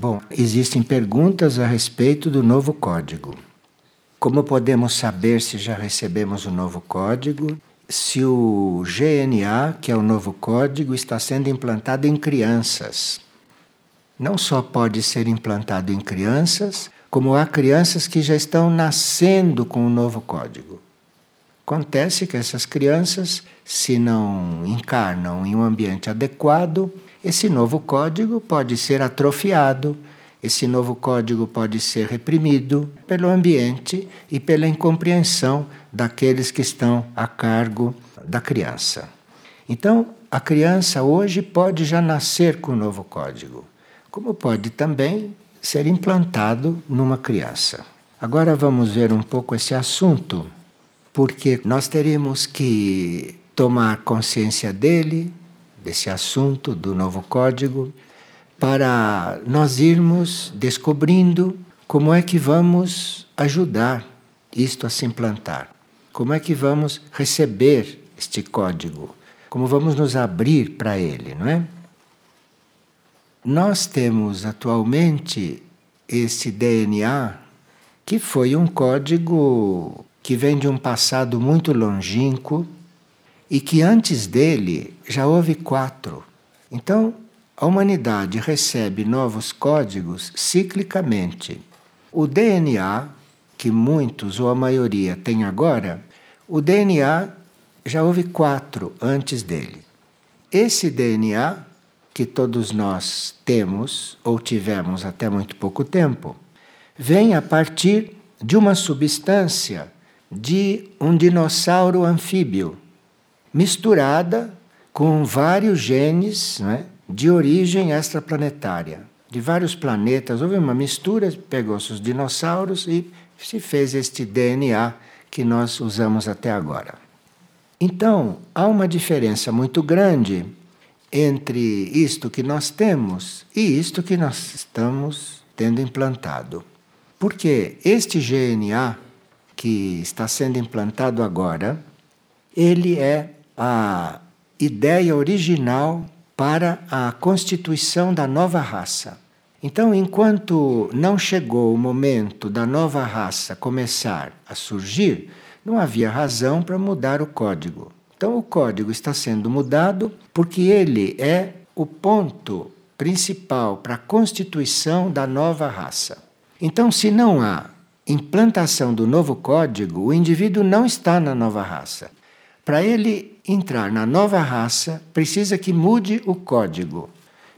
Bom, existem perguntas a respeito do novo código. Como podemos saber se já recebemos o novo código? Se o GNA, que é o novo código, está sendo implantado em crianças. Não só pode ser implantado em crianças, como há crianças que já estão nascendo com o novo código. Acontece que essas crianças, se não encarnam em um ambiente adequado, esse novo código pode ser atrofiado, esse novo código pode ser reprimido pelo ambiente e pela incompreensão daqueles que estão a cargo da criança. Então, a criança hoje pode já nascer com o novo código, como pode também ser implantado numa criança. Agora vamos ver um pouco esse assunto, porque nós teremos que tomar consciência dele, desse assunto do novo código, para nós irmos descobrindo como é que vamos ajudar isto a se implantar. Como é que vamos receber este código? Como vamos nos abrir para ele, não é? Nós temos atualmente esse DNA que foi um código que vem de um passado muito longínquo e que antes dele já houve quatro. Então, a humanidade recebe novos códigos ciclicamente. O DNA, que muitos ou a maioria tem agora, o DNA já houve quatro antes dele. Esse DNA, que todos nós temos ou tivemos até muito pouco tempo, vem a partir de uma substância de um dinossauro anfíbio misturada com vários genes é, de origem extraplanetária. De vários planetas, houve uma mistura, pegou-se os dinossauros e se fez este DNA que nós usamos até agora. Então, há uma diferença muito grande entre isto que nós temos e isto que nós estamos tendo implantado. Porque este GNA que está sendo implantado agora, ele é a ideia original para a constituição da nova raça. Então, enquanto não chegou o momento da nova raça começar a surgir, não havia razão para mudar o código. Então, o código está sendo mudado porque ele é o ponto principal para a constituição da nova raça. Então, se não há implantação do novo código, o indivíduo não está na nova raça. Para ele entrar na nova raça, precisa que mude o código.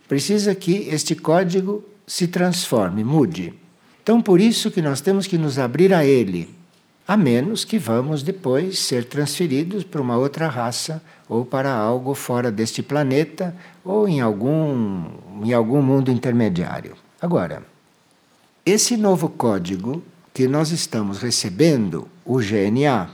Precisa que este código se transforme, mude. Então, por isso que nós temos que nos abrir a ele, a menos que vamos depois ser transferidos para uma outra raça ou para algo fora deste planeta ou em algum, em algum mundo intermediário. Agora, esse novo código que nós estamos recebendo, o GNA,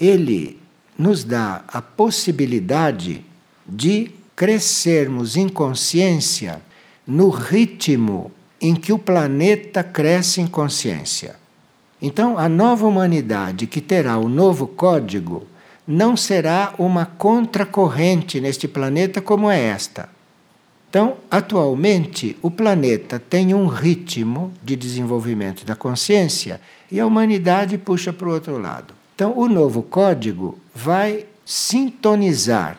ele nos dá a possibilidade de crescermos em consciência no ritmo em que o planeta cresce em consciência. Então, a nova humanidade que terá o novo código não será uma contracorrente neste planeta como é esta. Então, atualmente, o planeta tem um ritmo de desenvolvimento da consciência e a humanidade puxa para o outro lado. Então, o novo código vai sintonizar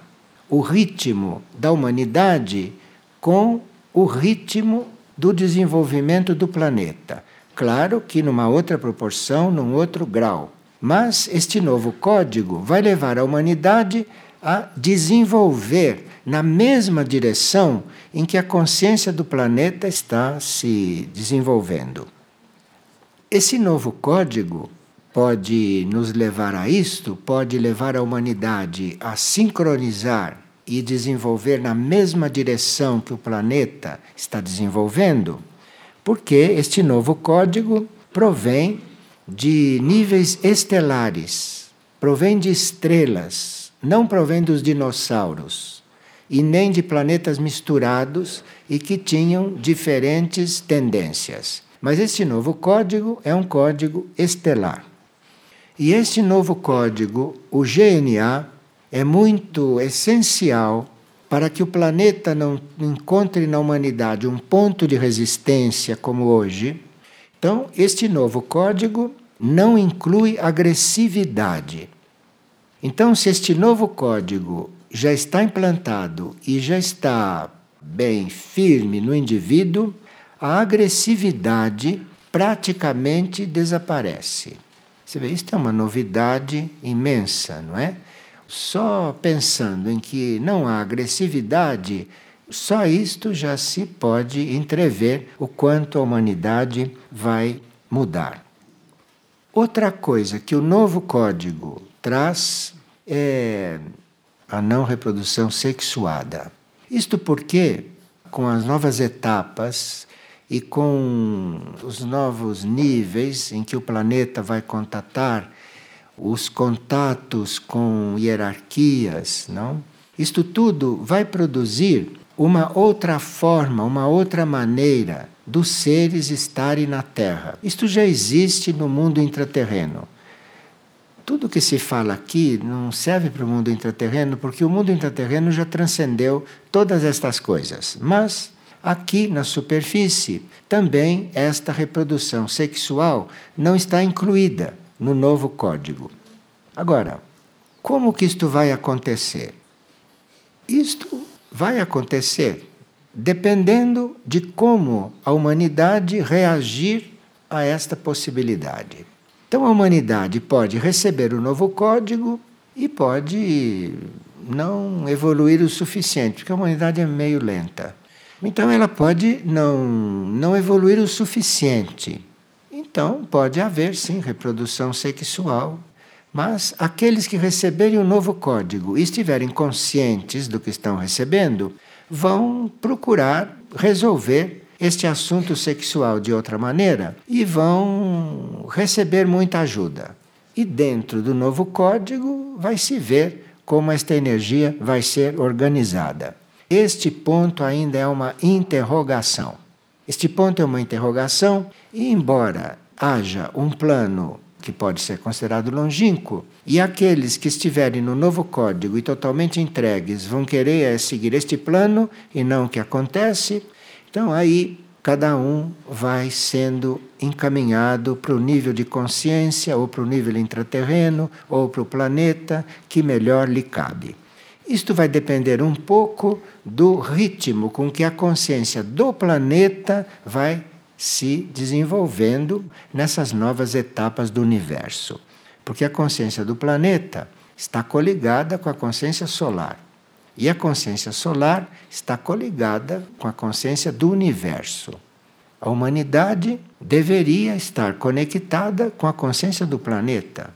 o ritmo da humanidade com o ritmo do desenvolvimento do planeta. Claro que numa outra proporção, num outro grau. Mas este novo código vai levar a humanidade a desenvolver na mesma direção em que a consciência do planeta está se desenvolvendo. Esse novo código pode nos levar a isto, pode levar a humanidade a sincronizar e desenvolver na mesma direção que o planeta está desenvolvendo, porque este novo código provém de níveis estelares, provém de estrelas, não provém dos dinossauros e nem de planetas misturados e que tinham diferentes tendências. Mas este novo código é um código estelar. E este novo código, o GNA, é muito essencial para que o planeta não encontre na humanidade um ponto de resistência como hoje. Então, este novo código não inclui agressividade. Então, se este novo código já está implantado e já está bem firme no indivíduo, a agressividade praticamente desaparece. Você vê, isto é uma novidade imensa, não é? Só pensando em que não há agressividade, só isto já se pode entrever o quanto a humanidade vai mudar. Outra coisa que o novo código traz é a não reprodução sexuada. Isto porque, com as novas etapas e com os novos níveis em que o planeta vai contatar os contatos com hierarquias, não? Isto tudo vai produzir uma outra forma, uma outra maneira dos seres estarem na Terra. Isto já existe no mundo intraterreno tudo que se fala aqui não serve para o mundo intraterreno, porque o mundo intraterreno já transcendeu todas estas coisas. Mas aqui na superfície também esta reprodução sexual não está incluída no novo código. Agora, como que isto vai acontecer? Isto vai acontecer dependendo de como a humanidade reagir a esta possibilidade. Então a humanidade pode receber o novo código e pode não evoluir o suficiente, porque a humanidade é meio lenta. Então ela pode não, não evoluir o suficiente. Então pode haver sim reprodução sexual. Mas aqueles que receberem o novo código e estiverem conscientes do que estão recebendo, vão procurar resolver este assunto sexual de outra maneira e vão receber muita ajuda. E dentro do novo código vai se ver como esta energia vai ser organizada. Este ponto ainda é uma interrogação. Este ponto é uma interrogação, e embora haja um plano que pode ser considerado longínquo, e aqueles que estiverem no novo código e totalmente entregues vão querer seguir este plano e não o que acontece, então aí cada um vai sendo encaminhado para o nível de consciência, ou para o nível intraterreno, ou para o planeta que melhor lhe cabe. Isto vai depender um pouco do ritmo com que a consciência do planeta vai se desenvolvendo nessas novas etapas do universo. Porque a consciência do planeta está coligada com a consciência solar. E a consciência solar está coligada com a consciência do universo. A humanidade deveria estar conectada com a consciência do planeta,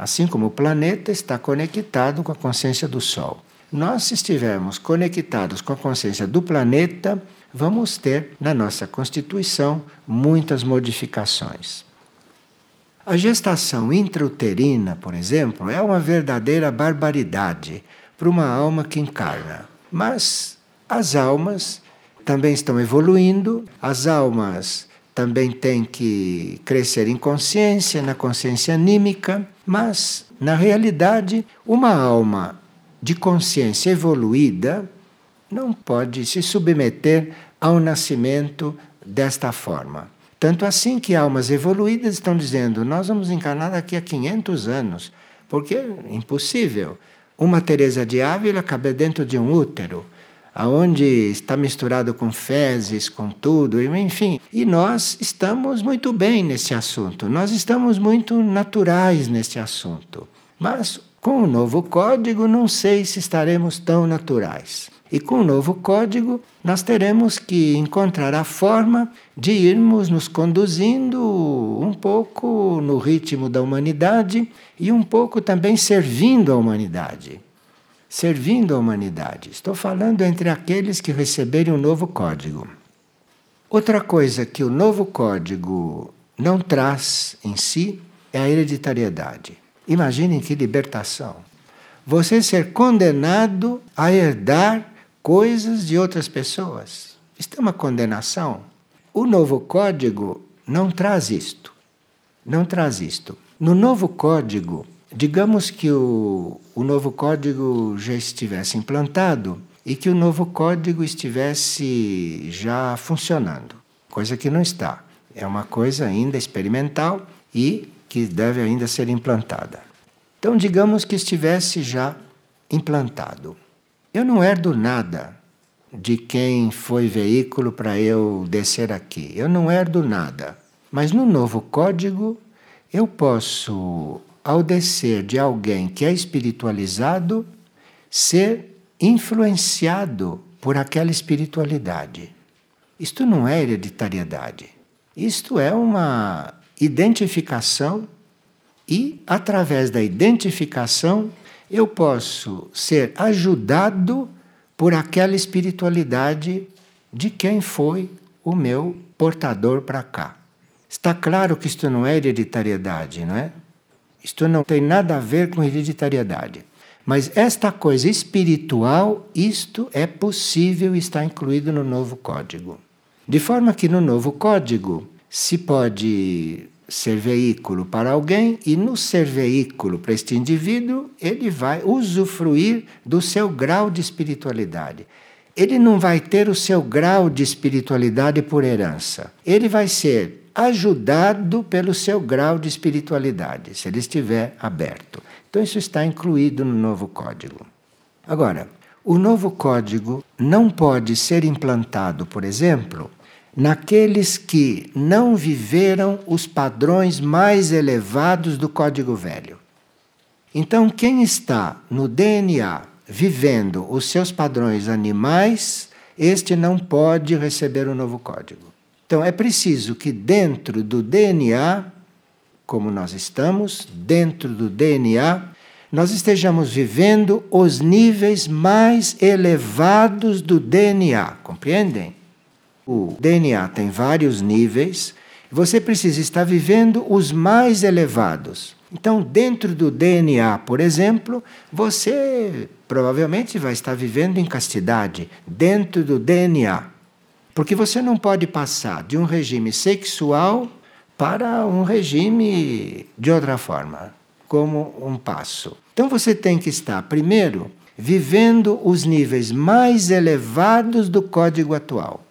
assim como o planeta está conectado com a consciência do Sol. Nós, se estivermos conectados com a consciência do planeta, vamos ter na nossa constituição muitas modificações. A gestação intrauterina, por exemplo, é uma verdadeira barbaridade para uma alma que encarna. Mas as almas também estão evoluindo, as almas também têm que crescer em consciência, na consciência anímica, mas, na realidade, uma alma de consciência evoluída não pode se submeter ao nascimento desta forma. Tanto assim que almas evoluídas estão dizendo: nós vamos encarnar daqui a 500 anos, porque é impossível. Uma Teresa de Ávila cabe dentro de um útero, aonde está misturado com fezes, com tudo, enfim. E nós estamos muito bem nesse assunto, nós estamos muito naturais nesse assunto. Mas com o novo código, não sei se estaremos tão naturais. E com o novo código, nós teremos que encontrar a forma de irmos nos conduzindo um pouco no ritmo da humanidade e um pouco também servindo a humanidade. Servindo a humanidade. Estou falando entre aqueles que receberem o novo código. Outra coisa que o novo código não traz em si é a hereditariedade. Imaginem que libertação. Você ser condenado a herdar coisas de outras pessoas. Isto é uma condenação. O novo código não traz isto. Não traz isto. No novo código, digamos que o, o novo código já estivesse implantado e que o novo código estivesse já funcionando, coisa que não está. É uma coisa ainda experimental e que deve ainda ser implantada. Então, digamos que estivesse já implantado. Eu não herdo nada de quem foi veículo para eu descer aqui. Eu não herdo nada. Mas no novo código, eu posso, ao descer de alguém que é espiritualizado, ser influenciado por aquela espiritualidade. Isto não é hereditariedade. Isto é uma identificação e, através da identificação, eu posso ser ajudado por aquela espiritualidade de quem foi o meu portador para cá. Está claro que isto não é hereditariedade, não é? Isto não tem nada a ver com hereditariedade. Mas esta coisa espiritual, isto é possível estar incluído no novo código. De forma que no novo código se pode ser veículo para alguém e no ser veículo para este indivíduo, ele vai usufruir do seu grau de espiritualidade. Ele não vai ter o seu grau de espiritualidade por herança. Ele vai ser ajudado pelo seu grau de espiritualidade, se ele estiver aberto. Então, isso está incluído no novo código. Agora, o novo código não pode ser implantado, por exemplo, naqueles que não viveram os padrões mais elevados do código velho. Então, quem está no DNA vivendo os seus padrões animais, este não pode receber o novo código. Então, é preciso que dentro do DNA, como nós estamos, dentro do DNA, nós estejamos vivendo os níveis mais elevados do DNA, compreendem? O DNA tem vários níveis, você precisa estar vivendo os mais elevados. Então, dentro do DNA, por exemplo, você provavelmente vai estar vivendo em castidade, dentro do DNA. Porque você não pode passar de um regime sexual para um regime de outra forma, como um passo. Então você tem que estar, primeiro, vivendo os níveis mais elevados do código atual.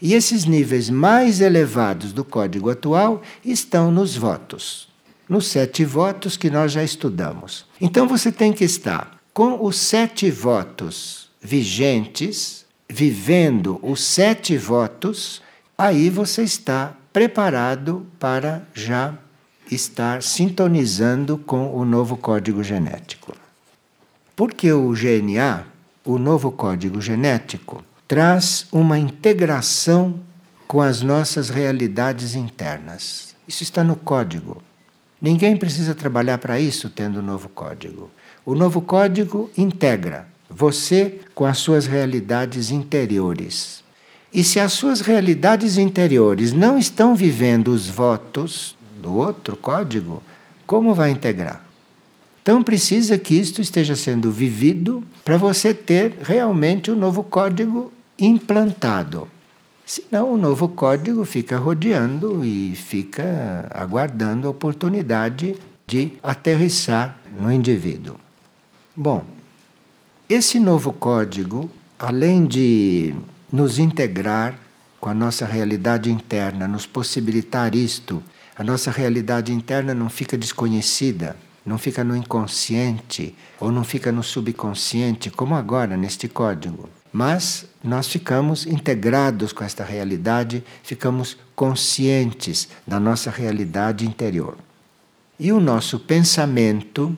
E esses níveis mais elevados do código atual estão nos votos, nos sete votos que nós já estudamos. Então você tem que estar com os sete votos vigentes, vivendo os sete votos, aí você está preparado para já estar sintonizando com o novo código genético. Porque o GNA, o novo código genético, traz uma integração com as nossas realidades internas. Isso está no código. Ninguém precisa trabalhar para isso tendo o novo código. O novo código integra você com as suas realidades interiores. E se as suas realidades interiores não estão vivendo os votos do outro código, como vai integrar? Então precisa que isto esteja sendo vivido para você ter realmente o um novo código implantado. Senão o novo código fica rodeando e fica aguardando a oportunidade de aterrissar no indivíduo. Bom, esse novo código, além de nos integrar com a nossa realidade interna, nos possibilitar isto, a nossa realidade interna não fica desconhecida, não fica no inconsciente ou não fica no subconsciente, como agora neste código. Mas nós ficamos integrados com esta realidade, ficamos conscientes da nossa realidade interior. E o nosso pensamento,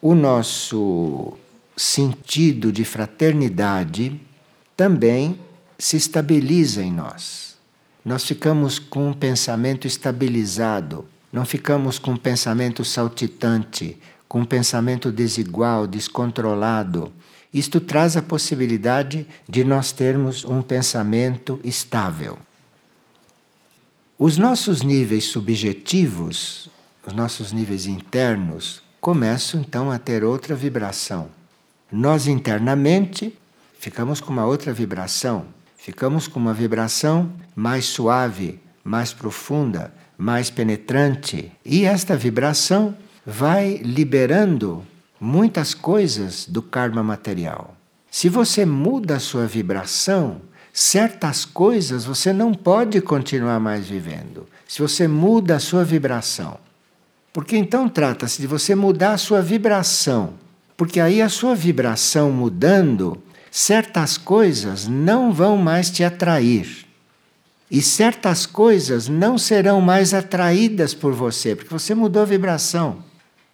o nosso sentido de fraternidade também se estabiliza em nós. Nós ficamos com um pensamento estabilizado, não ficamos com um pensamento saltitante, com um pensamento desigual, descontrolado isto traz a possibilidade de nós termos um pensamento estável. Os nossos níveis subjetivos, os nossos níveis internos, começam então a ter outra vibração. Nós internamente ficamos com uma outra vibração, ficamos com uma vibração mais suave, mais profunda, mais penetrante. E esta vibração vai liberando muitas coisas do karma material. Se você muda a sua vibração, certas coisas você não pode continuar mais vivendo. Se você muda a sua vibração. Porque então trata-se de você mudar a sua vibração. Porque aí a sua vibração mudando, certas coisas não vão mais te atrair. E certas coisas não serão mais atraídas por você, porque você mudou a vibração.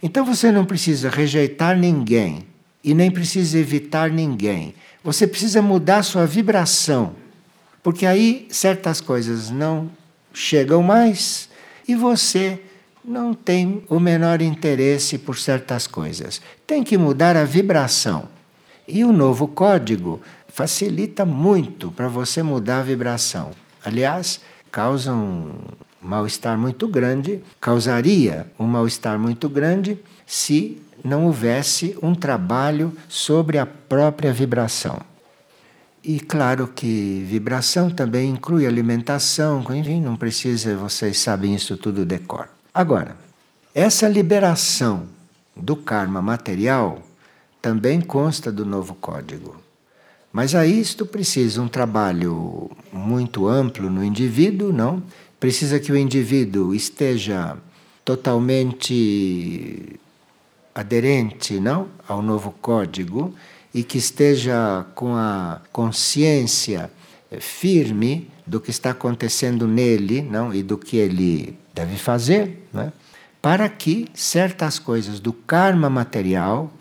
Então você não precisa rejeitar ninguém e nem precisa evitar ninguém. Você precisa mudar sua vibração, porque aí certas coisas não chegam mais e você não tem o menor interesse por certas coisas. Tem que mudar a vibração. E o novo código facilita muito para você mudar a vibração. Aliás, causa um mal-estar muito grande, causaria um mal-estar muito grande se não houvesse um trabalho sobre a própria vibração. E claro que vibração também inclui alimentação, enfim, não precisa, vocês sabem isso tudo de cor. Agora, essa liberação do karma material também consta do novo código. Mas a isto precisa um trabalho muito amplo no indivíduo, não? Precisa que o indivíduo esteja totalmente aderente, não, ao novo código e que esteja com a consciência firme do que está acontecendo nele, não, e do que ele deve fazer, não é? para que certas coisas do karma material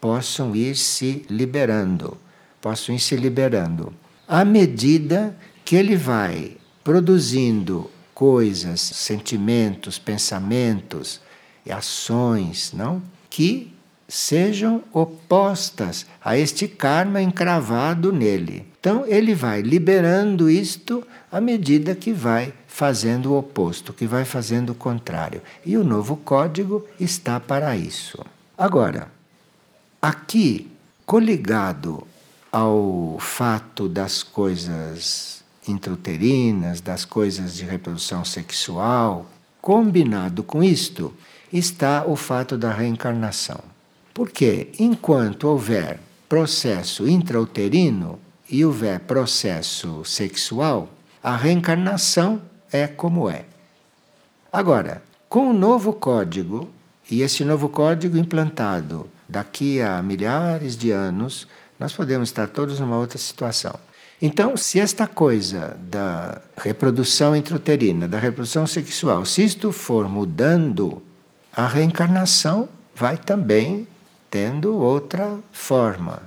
possam ir se liberando possam ir se liberando. À medida que ele vai produzindo coisas, sentimentos, pensamentos e ações, não? Que sejam opostas a este karma encravado nele. Então ele vai liberando isto à medida que vai fazendo o oposto, que vai fazendo o contrário. E o novo código está para isso. Agora, aqui coligado ao fato das coisas intrauterinas, das coisas de reprodução sexual, combinado com isto, está o fato da reencarnação. Porque enquanto houver processo intrauterino e houver processo sexual, a reencarnação é como é. Agora, com o novo código, e esse novo código implantado daqui a milhares de anos, nós podemos estar todos numa outra situação. Então, se esta coisa da reprodução intrauterina, da reprodução sexual, se isto for mudando, a reencarnação vai também tendo outra forma.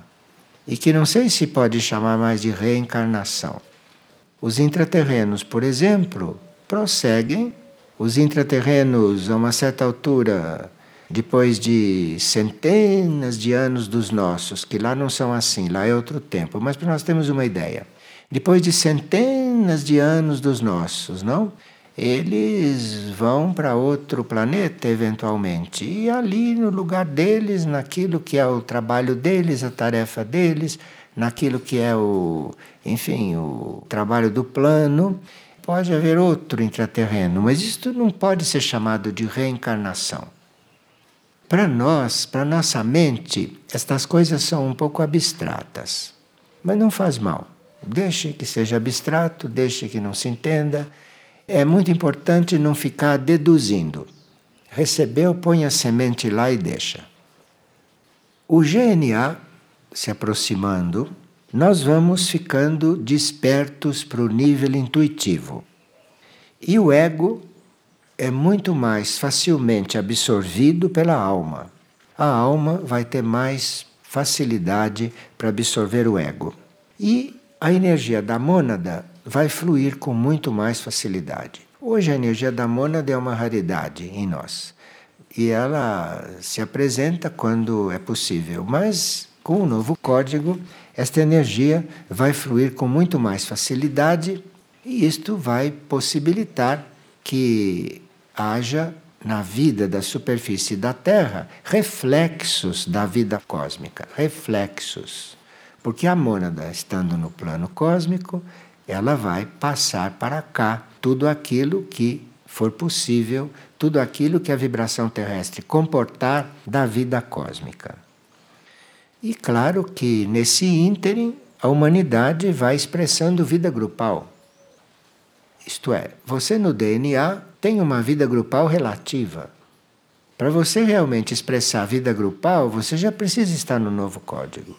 E que não sei se pode chamar mais de reencarnação. Os intraterrenos, por exemplo, prosseguem. Os intraterrenos, a uma certa altura, depois de centenas de anos dos nossos, que lá não são assim, lá é outro tempo, mas para nós temos uma ideia. Depois de centenas de anos dos nossos, não? Eles vão para outro planeta eventualmente. E ali no lugar deles, naquilo que é o trabalho deles, a tarefa deles, naquilo que é o, enfim, o trabalho do plano, pode haver outro intraterreno, mas isto não pode ser chamado de reencarnação. Para nós, para nossa mente, estas coisas são um pouco abstratas. Mas não faz mal. Deixe que seja abstrato, deixe que não se entenda. É muito importante não ficar deduzindo. Recebeu, põe a semente lá e deixa. O GNA se aproximando, nós vamos ficando despertos para o nível intuitivo. E o ego é muito mais facilmente absorvido pela alma. A alma vai ter mais facilidade para absorver o ego. E a energia da mônada vai fluir com muito mais facilidade. Hoje a energia da mônada é uma raridade em nós. E ela se apresenta quando é possível, mas com o novo código, esta energia vai fluir com muito mais facilidade e isto vai possibilitar que haja na vida da superfície da Terra reflexos da vida cósmica, reflexos. Porque a mônada, estando no plano cósmico, ela vai passar para cá tudo aquilo que for possível, tudo aquilo que a vibração terrestre comportar da vida cósmica. E claro que nesse ínterim a humanidade vai expressando vida grupal. Isto é, você no DNA tem uma vida grupal relativa. Para você realmente expressar a vida grupal, você já precisa estar no novo código.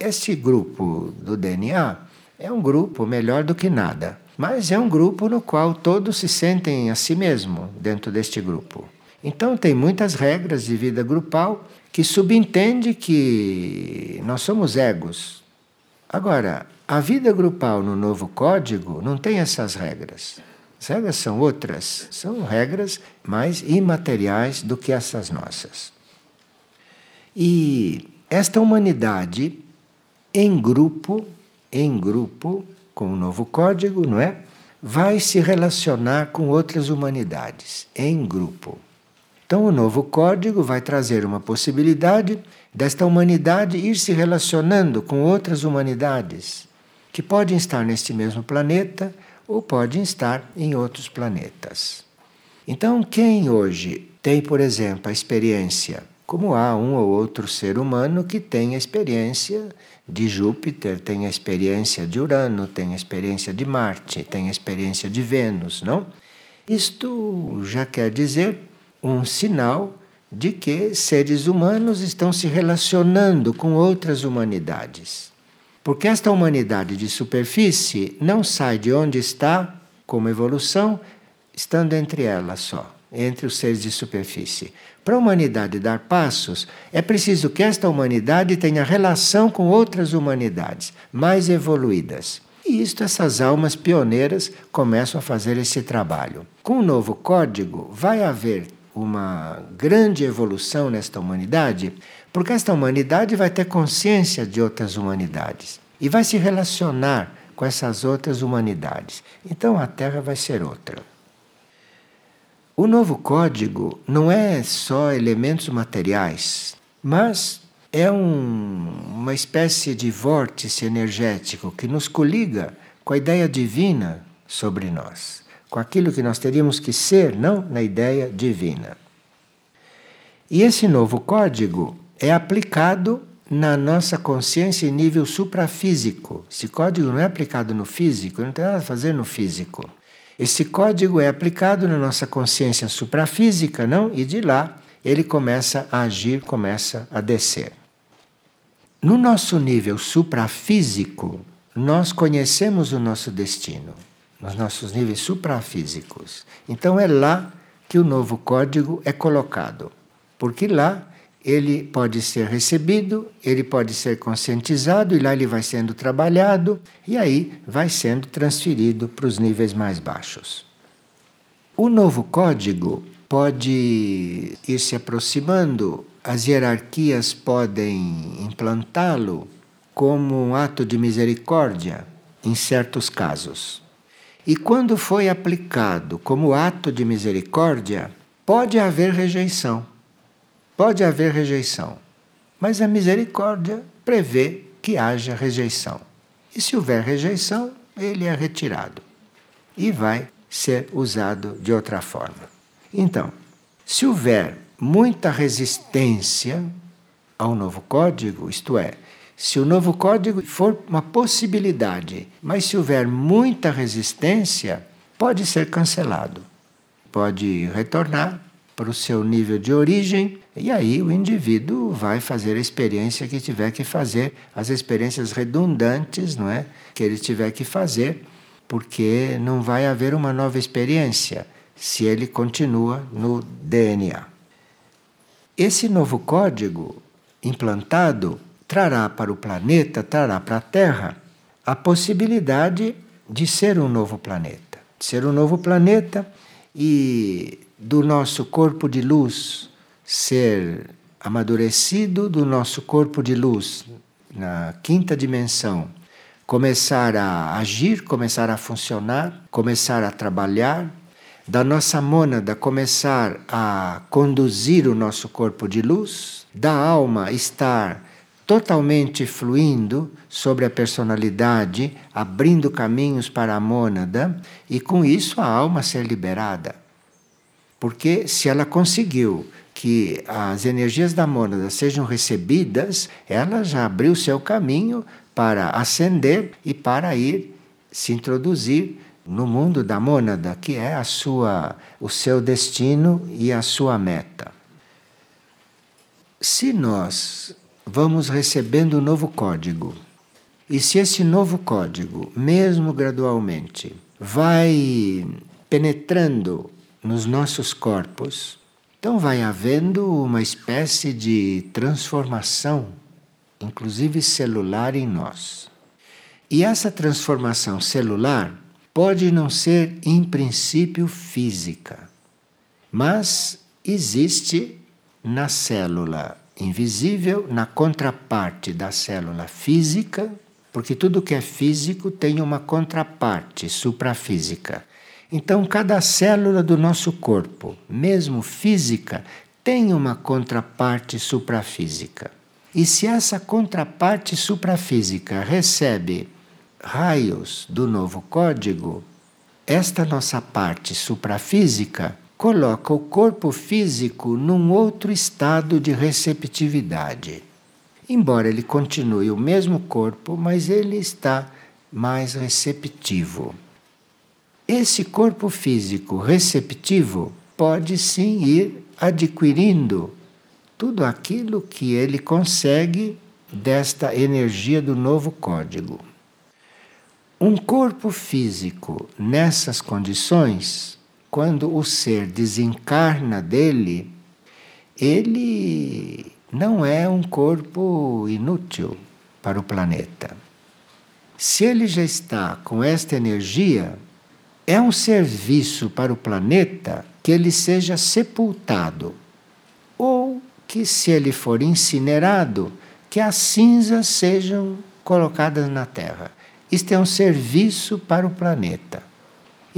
Este grupo do DNA é um grupo melhor do que nada, mas é um grupo no qual todos se sentem a si mesmo dentro deste grupo. Então tem muitas regras de vida grupal que subentende que nós somos egos. Agora, a vida grupal no novo código não tem essas regras. As regras são outras, são regras mais imateriais do que essas nossas. E esta humanidade em grupo, em grupo, com o novo código, não é? Vai se relacionar com outras humanidades, em grupo. Então, o novo código vai trazer uma possibilidade desta humanidade ir se relacionando com outras humanidades, que podem estar neste mesmo planeta ou podem estar em outros planetas. Então, quem hoje tem, por exemplo, a experiência, como há um ou outro ser humano que tem a experiência de Júpiter, tem a experiência de Urano, tem a experiência de Marte, tem a experiência de Vênus, não? Isto já quer dizer um sinal de que seres humanos estão se relacionando com outras humanidades. Porque esta humanidade de superfície não sai de onde está, como evolução, estando entre elas só, entre os seres de superfície. Para a humanidade dar passos, é preciso que esta humanidade tenha relação com outras humanidades mais evoluídas. E isto, essas almas pioneiras começam a fazer esse trabalho. Com o novo código, vai haver uma grande evolução nesta humanidade, porque esta humanidade vai ter consciência de outras humanidades e vai se relacionar com essas outras humanidades. Então a Terra vai ser outra. O novo código não é só elementos materiais, mas é um, uma espécie de vórtice energético que nos coliga com a ideia divina sobre nós, com aquilo que nós teríamos que ser, não na ideia divina. E esse novo código é aplicado na nossa consciência em nível suprafísico. Esse código não é aplicado no físico, não tem nada a fazer no físico. Esse código é aplicado na nossa consciência suprafísica, não? E de lá ele começa a agir, começa a descer. No nosso nível suprafísico, nós conhecemos o nosso destino, nos nossos níveis suprafísicos. Então é lá que o novo código é colocado, porque lá ele pode ser recebido, ele pode ser conscientizado e lá ele vai sendo trabalhado e aí vai sendo transferido para os níveis mais baixos. O novo código pode ir se aproximando, as hierarquias podem implantá-lo como um ato de misericórdia em certos casos. E quando foi aplicado como ato de misericórdia, pode haver rejeição Pode haver rejeição, mas a misericórdia prevê que haja rejeição. E se houver rejeição, ele é retirado e vai ser usado de outra forma. Então, se houver muita resistência ao novo código, isto é, se o novo código for uma possibilidade, mas se houver muita resistência, pode ser cancelado. Pode retornar para o seu nível de origem, e aí o indivíduo vai fazer a experiência que tiver que fazer, as experiências redundantes, não é? Que ele tiver que fazer, porque não vai haver uma nova experiência se ele continua no DNA. Esse novo código implantado trará para o planeta, trará para a Terra, a possibilidade de ser um novo planeta. De ser um novo planeta e do nosso corpo de luz ser amadurecido, do nosso corpo de luz na quinta dimensão começar a agir, começar a funcionar, começar a trabalhar, da nossa mônada começar a conduzir o nosso corpo de luz, da alma estar totalmente fluindo sobre a personalidade, abrindo caminhos para a mônada e com isso a alma ser liberada. Porque se ela conseguiu que as energias da mônada sejam recebidas, ela já abriu seu caminho para ascender e para ir se introduzir no mundo da mônada, que é a sua, o seu destino e a sua meta. Se nós vamos recebendo um novo código, e se esse novo código, mesmo gradualmente, vai penetrando nos nossos corpos, então vai havendo uma espécie de transformação, inclusive celular, em nós. E essa transformação celular pode não ser, em princípio, física, mas existe na célula invisível, na contraparte da célula física, porque tudo que é físico tem uma contraparte suprafísica. Então, cada célula do nosso corpo, mesmo física, tem uma contraparte suprafísica. E se essa contraparte suprafísica recebe raios do novo código, esta nossa parte suprafísica coloca o corpo físico num outro estado de receptividade. Embora ele continue o mesmo corpo, mas ele está mais receptivo. Esse corpo físico receptivo pode sim ir adquirindo tudo aquilo que ele consegue desta energia do novo código. Um corpo físico nessas condições, quando o ser desencarna dele, ele não é um corpo inútil para o planeta. Se ele já está com esta energia, é um serviço para o planeta que ele seja sepultado, ou que, se ele for incinerado, que as cinzas sejam colocadas na Terra. Isto é um serviço para o planeta.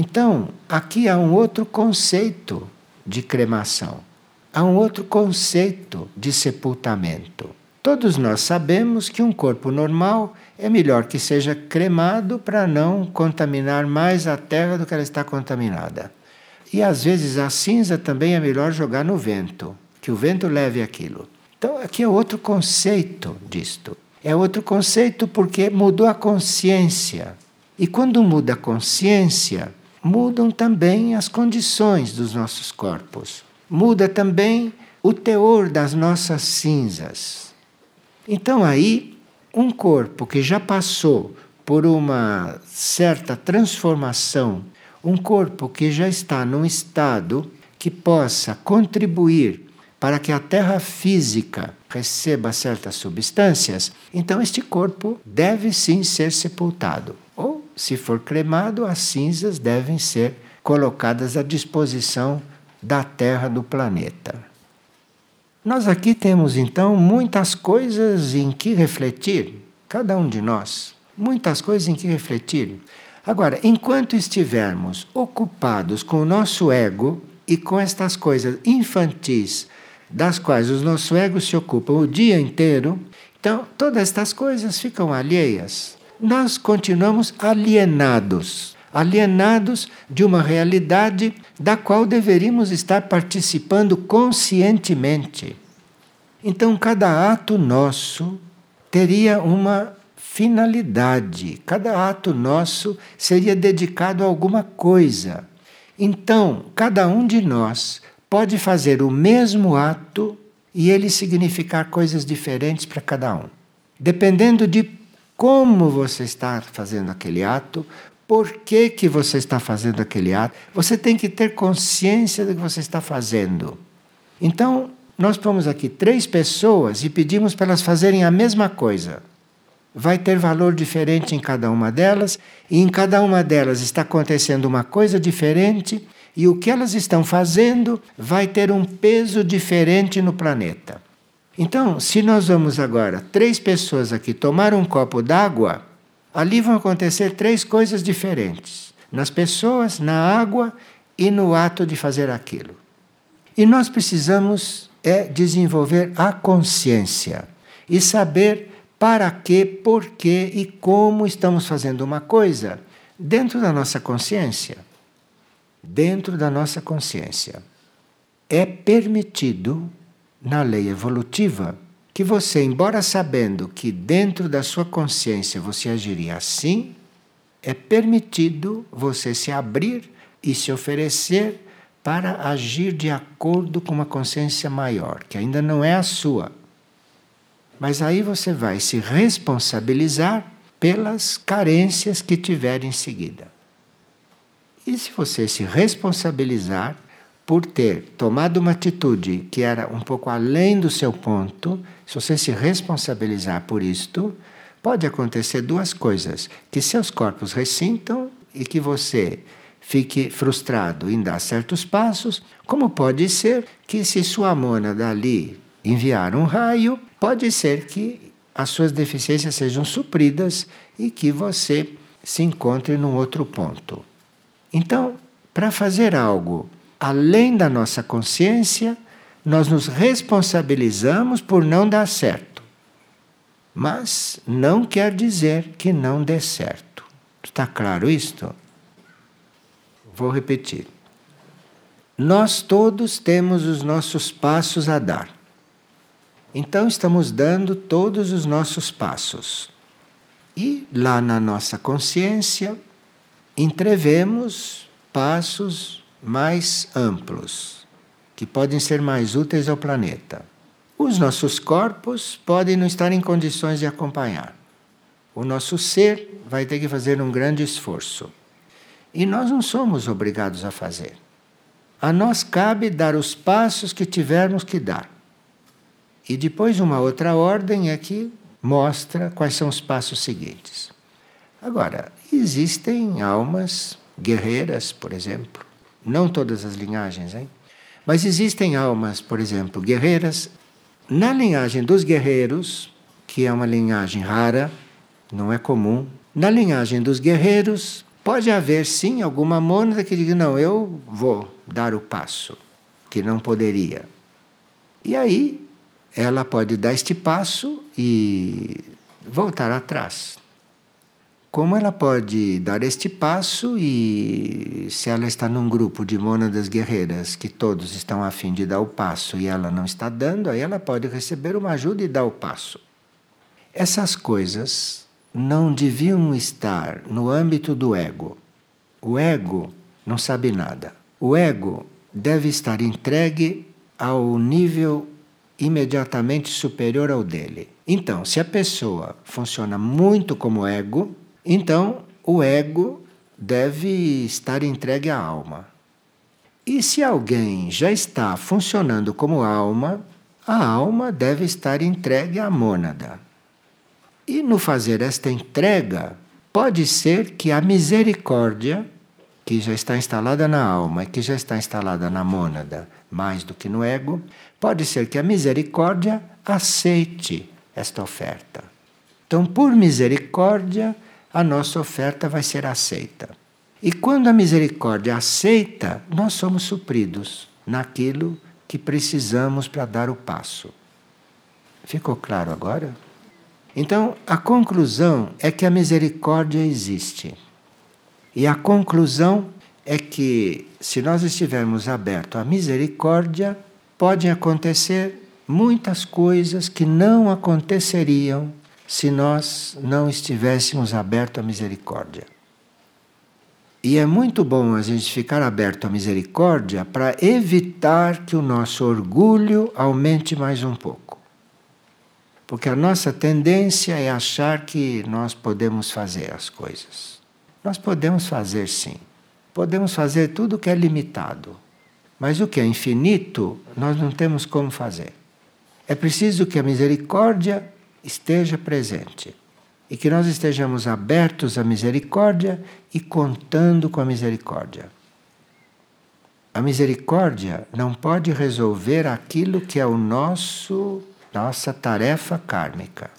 Então, aqui há um outro conceito de cremação, há um outro conceito de sepultamento. Todos nós sabemos que um corpo normal é melhor que seja cremado para não contaminar mais a terra do que ela está contaminada. E às vezes a cinza também é melhor jogar no vento, que o vento leve aquilo. Então, aqui é outro conceito disto. É outro conceito porque mudou a consciência. E quando muda a consciência, mudam também as condições dos nossos corpos. Muda também o teor das nossas cinzas. Então aí, um corpo que já passou por uma certa transformação, um corpo que já está num estado que possa contribuir para que a terra física receba certas substâncias, então este corpo deve sim ser sepultado. Se for cremado, as cinzas devem ser colocadas à disposição da terra do planeta. Nós aqui temos então muitas coisas em que refletir, cada um de nós, muitas coisas em que refletir. Agora, enquanto estivermos ocupados com o nosso ego e com estas coisas infantis das quais os nossos egos se ocupam o dia inteiro, então todas estas coisas ficam alheias. Nós continuamos alienados, alienados de uma realidade da qual deveríamos estar participando conscientemente. Então, cada ato nosso teria uma finalidade, cada ato nosso seria dedicado a alguma coisa. Então, cada um de nós pode fazer o mesmo ato e ele significar coisas diferentes para cada um. Dependendo de como você está fazendo aquele ato, por que, que você está fazendo aquele ato, você tem que ter consciência do que você está fazendo. Então, nós pomos aqui três pessoas e pedimos para elas fazerem a mesma coisa. Vai ter valor diferente em cada uma delas, e em cada uma delas está acontecendo uma coisa diferente e o que elas estão fazendo vai ter um peso diferente no planeta. Então, se nós vamos agora, três pessoas aqui, tomar um copo d'água, ali vão acontecer três coisas diferentes: nas pessoas, na água e no ato de fazer aquilo. E nós precisamos é desenvolver a consciência e saber para que, por que e como estamos fazendo uma coisa dentro da nossa consciência dentro da nossa consciência. é permitido na lei evolutiva que você, embora sabendo que dentro da sua consciência você agiria assim, é permitido você se abrir e se oferecer para agir de acordo com uma consciência maior, que ainda não é a sua. Mas aí você vai se responsabilizar pelas carências que tiver em seguida. E se você se responsabilizar por ter tomado uma atitude que era um pouco além do seu ponto, se você se responsabilizar por isto, pode acontecer duas coisas: que seus corpos ressintam e que você fique frustrado em dar certos passos, como pode ser que se sua mona dali enviar um raio, pode ser que as suas deficiências sejam supridas e que você se encontre num outro ponto. Então, para fazer algo além da nossa consciência, nós nos responsabilizamos por não dar certo. Mas não quer dizer que não dê certo. Está claro isto? Vou repetir. Nós todos temos os nossos passos a dar. Então estamos dando todos os nossos passos. E lá na nossa consciência entrevemos passos mais amplos, que podem ser mais úteis ao planeta. Os nossos corpos podem não estar em condições de acompanhar. O nosso ser vai ter que fazer um grande esforço. E nós não somos obrigados a fazer. A nós cabe dar os passos que tivermos que dar. E depois, uma outra ordem é que mostra quais são os passos seguintes. Agora, existem almas guerreiras, por exemplo, não todas as linhagens, hein? Mas existem almas, por exemplo, guerreiras. Na linhagem dos guerreiros, que é uma linhagem rara, não é comum, na linhagem dos guerreiros pode haver sim alguma mônada que diga: não, eu vou dar o passo, que não poderia. E aí ela pode dar este passo e voltar atrás. Como ela pode dar este passo e se ela está num grupo de mônadas guerreiras que todos estão a fim de dar o passo e ela não está dando, aí ela pode receber uma ajuda e dar o passo. Essas coisas não deviam estar no âmbito do ego. O ego não sabe nada. O ego deve estar entregue ao nível imediatamente superior ao dele. Então, se a pessoa funciona muito como ego, então, o ego deve estar entregue à alma. E se alguém já está funcionando como alma, a alma deve estar entregue à mônada. E no fazer esta entrega, pode ser que a misericórdia, que já está instalada na alma e que já está instalada na mônada, mais do que no ego, pode ser que a misericórdia aceite esta oferta. Então, por misericórdia, a nossa oferta vai ser aceita. E quando a misericórdia aceita, nós somos supridos naquilo que precisamos para dar o passo. Ficou claro agora? Então, a conclusão é que a misericórdia existe. E a conclusão é que, se nós estivermos abertos à misericórdia, podem acontecer muitas coisas que não aconteceriam se nós não estivéssemos abertos à misericórdia. E é muito bom a gente ficar aberto à misericórdia para evitar que o nosso orgulho aumente mais um pouco. Porque a nossa tendência é achar que nós podemos fazer as coisas. Nós podemos fazer sim. Podemos fazer tudo que é limitado. Mas o que é infinito, nós não temos como fazer. É preciso que a misericórdia esteja presente e que nós estejamos abertos à misericórdia e contando com a misericórdia. A misericórdia não pode resolver aquilo que é o nosso nossa tarefa kármica.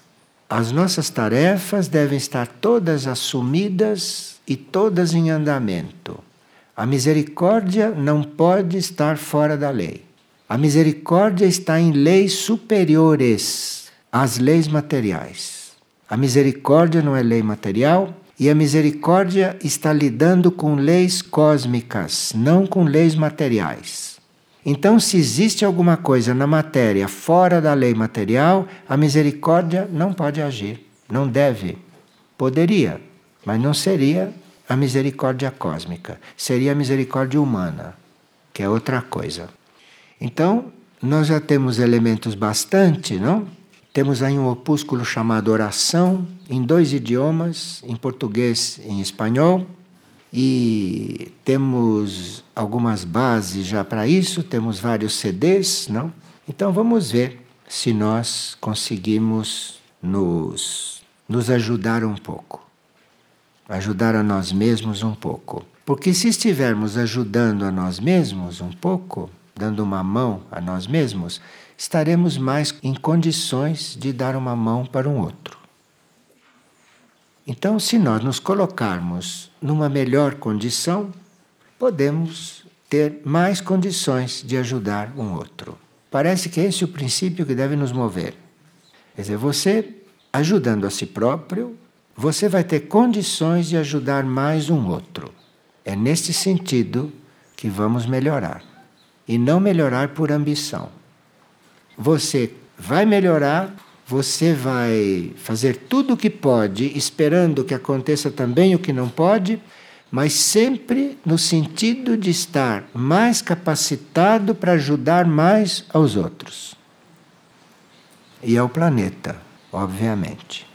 As nossas tarefas devem estar todas assumidas e todas em andamento. A misericórdia não pode estar fora da lei. A misericórdia está em leis superiores às leis materiais. A misericórdia não é lei material e a misericórdia está lidando com leis cósmicas, não com leis materiais. Então, se existe alguma coisa na matéria fora da lei material, a misericórdia não pode agir, não deve. Poderia, mas não seria a misericórdia cósmica, seria a misericórdia humana, que é outra coisa. Então, nós já temos elementos bastante, não? Temos aí um opúsculo chamado Oração, em dois idiomas, em português e em espanhol. E temos algumas bases já para isso, temos vários CDs, não? Então vamos ver se nós conseguimos nos, nos ajudar um pouco. Ajudar a nós mesmos um pouco. Porque se estivermos ajudando a nós mesmos um pouco, dando uma mão a nós mesmos, estaremos mais em condições de dar uma mão para um outro. Então, se nós nos colocarmos numa melhor condição, podemos ter mais condições de ajudar um outro. Parece que esse é o princípio que deve nos mover. Quer dizer, você ajudando a si próprio, você vai ter condições de ajudar mais um outro. É neste sentido que vamos melhorar. E não melhorar por ambição. Você vai melhorar você vai fazer tudo o que pode, esperando que aconteça também o que não pode, mas sempre no sentido de estar mais capacitado para ajudar mais aos outros. E ao planeta, obviamente.